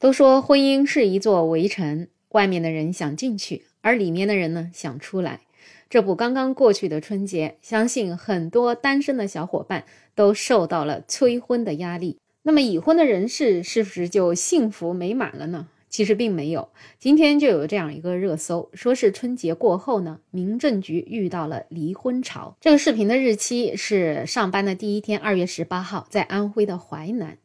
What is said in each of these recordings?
都说婚姻是一座围城，外面的人想进去，而里面的人呢想出来。这不刚刚过去的春节，相信很多单身的小伙伴都受到了催婚的压力。那么已婚的人士是不是就幸福美满了呢？其实并没有。今天就有这样一个热搜，说是春节过后呢，民政局遇到了离婚潮。这个视频的日期是上班的第一天，二月十八号，在安徽的淮南，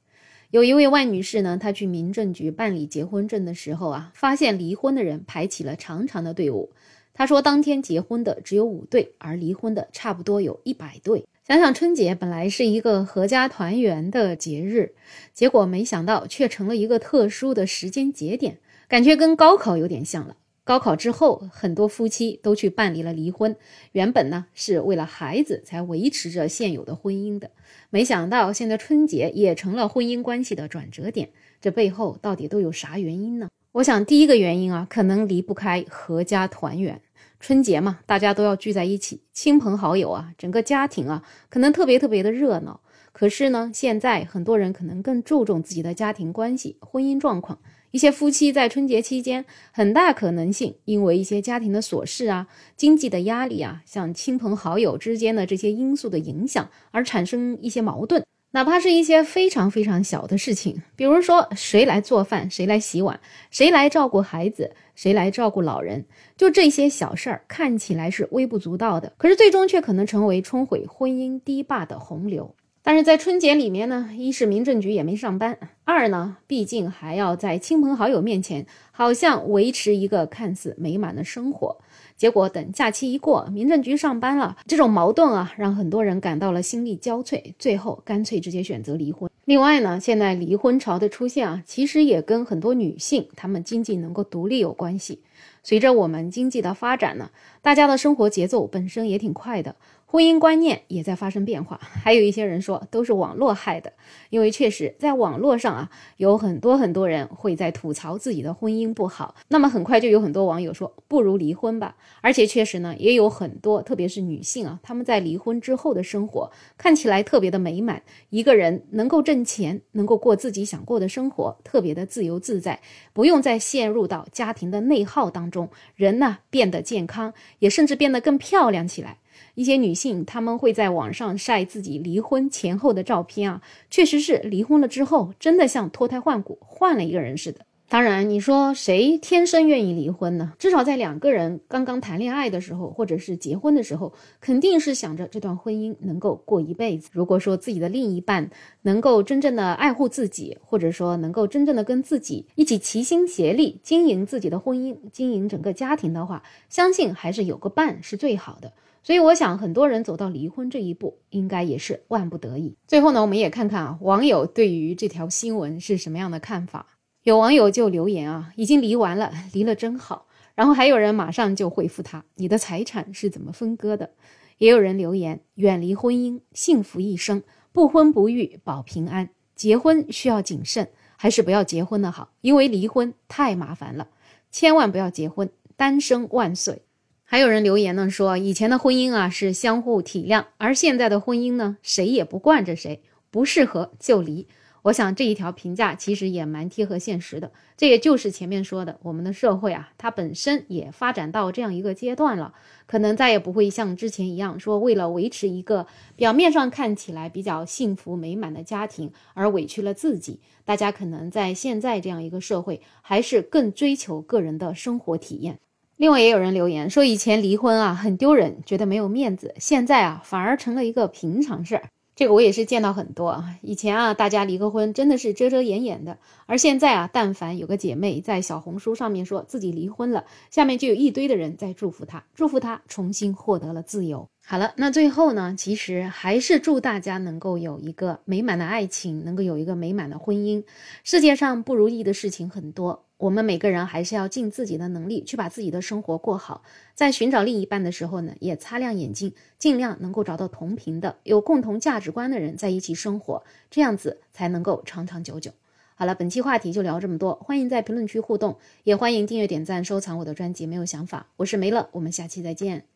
有一位万女士呢，她去民政局办理结婚证的时候啊，发现离婚的人排起了长长的队伍。她说，当天结婚的只有五对，而离婚的差不多有一百对。想想春节本来是一个合家团圆的节日，结果没想到却成了一个特殊的时间节点，感觉跟高考有点像了。高考之后，很多夫妻都去办理了离婚，原本呢是为了孩子才维持着现有的婚姻的，没想到现在春节也成了婚姻关系的转折点，这背后到底都有啥原因呢？我想第一个原因啊，可能离不开阖家团圆。春节嘛，大家都要聚在一起，亲朋好友啊，整个家庭啊，可能特别特别的热闹。可是呢，现在很多人可能更注重自己的家庭关系、婚姻状况。一些夫妻在春节期间，很大可能性因为一些家庭的琐事啊、经济的压力啊，像亲朋好友之间的这些因素的影响，而产生一些矛盾。哪怕是一些非常非常小的事情，比如说谁来做饭，谁来洗碗，谁来照顾孩子，谁来照顾老人，就这些小事儿看起来是微不足道的，可是最终却可能成为冲毁婚姻堤坝的洪流。但是在春节里面呢，一是民政局也没上班，二呢，毕竟还要在亲朋好友面前，好像维持一个看似美满的生活。结果等假期一过，民政局上班了，这种矛盾啊，让很多人感到了心力交瘁，最后干脆直接选择离婚。另外呢，现在离婚潮的出现啊，其实也跟很多女性她们经济能够独立有关系。随着我们经济的发展呢，大家的生活节奏本身也挺快的。婚姻观念也在发生变化，还有一些人说都是网络害的，因为确实在网络上啊，有很多很多人会在吐槽自己的婚姻不好，那么很快就有很多网友说不如离婚吧。而且确实呢，也有很多，特别是女性啊，她们在离婚之后的生活看起来特别的美满，一个人能够挣钱，能够过自己想过的生活，特别的自由自在，不用再陷入到家庭的内耗当中，人呢变得健康，也甚至变得更漂亮起来。一些女性，她们会在网上晒自己离婚前后的照片啊，确实是离婚了之后，真的像脱胎换骨，换了一个人似的。当然，你说谁天生愿意离婚呢？至少在两个人刚刚谈恋爱的时候，或者是结婚的时候，肯定是想着这段婚姻能够过一辈子。如果说自己的另一半能够真正的爱护自己，或者说能够真正的跟自己一起齐心协力经营自己的婚姻、经营整个家庭的话，相信还是有个伴是最好的。所以我想，很多人走到离婚这一步，应该也是万不得已。最后呢，我们也看看啊，网友对于这条新闻是什么样的看法。有网友就留言啊，已经离完了，离了真好。然后还有人马上就回复他，你的财产是怎么分割的？也有人留言，远离婚姻，幸福一生，不婚不育保平安。结婚需要谨慎，还是不要结婚的好，因为离婚太麻烦了，千万不要结婚，单身万岁。还有人留言呢，说以前的婚姻啊是相互体谅，而现在的婚姻呢，谁也不惯着谁，不适合就离。我想这一条评价其实也蛮贴合现实的。这也就是前面说的，我们的社会啊，它本身也发展到这样一个阶段了，可能再也不会像之前一样，说为了维持一个表面上看起来比较幸福美满的家庭而委屈了自己。大家可能在现在这样一个社会，还是更追求个人的生活体验。另外也有人留言说，以前离婚啊很丢人，觉得没有面子，现在啊反而成了一个平常事儿。这个我也是见到很多啊。以前啊大家离个婚真的是遮遮掩掩的，而现在啊，但凡有个姐妹在小红书上面说自己离婚了，下面就有一堆的人在祝福她，祝福她重新获得了自由。好了，那最后呢，其实还是祝大家能够有一个美满的爱情，能够有一个美满的婚姻。世界上不如意的事情很多。我们每个人还是要尽自己的能力去把自己的生活过好，在寻找另一半的时候呢，也擦亮眼睛，尽量能够找到同频的、有共同价值观的人在一起生活，这样子才能够长长久久。好了，本期话题就聊这么多，欢迎在评论区互动，也欢迎订阅、点赞、收藏我的专辑。没有想法，我是梅乐，我们下期再见。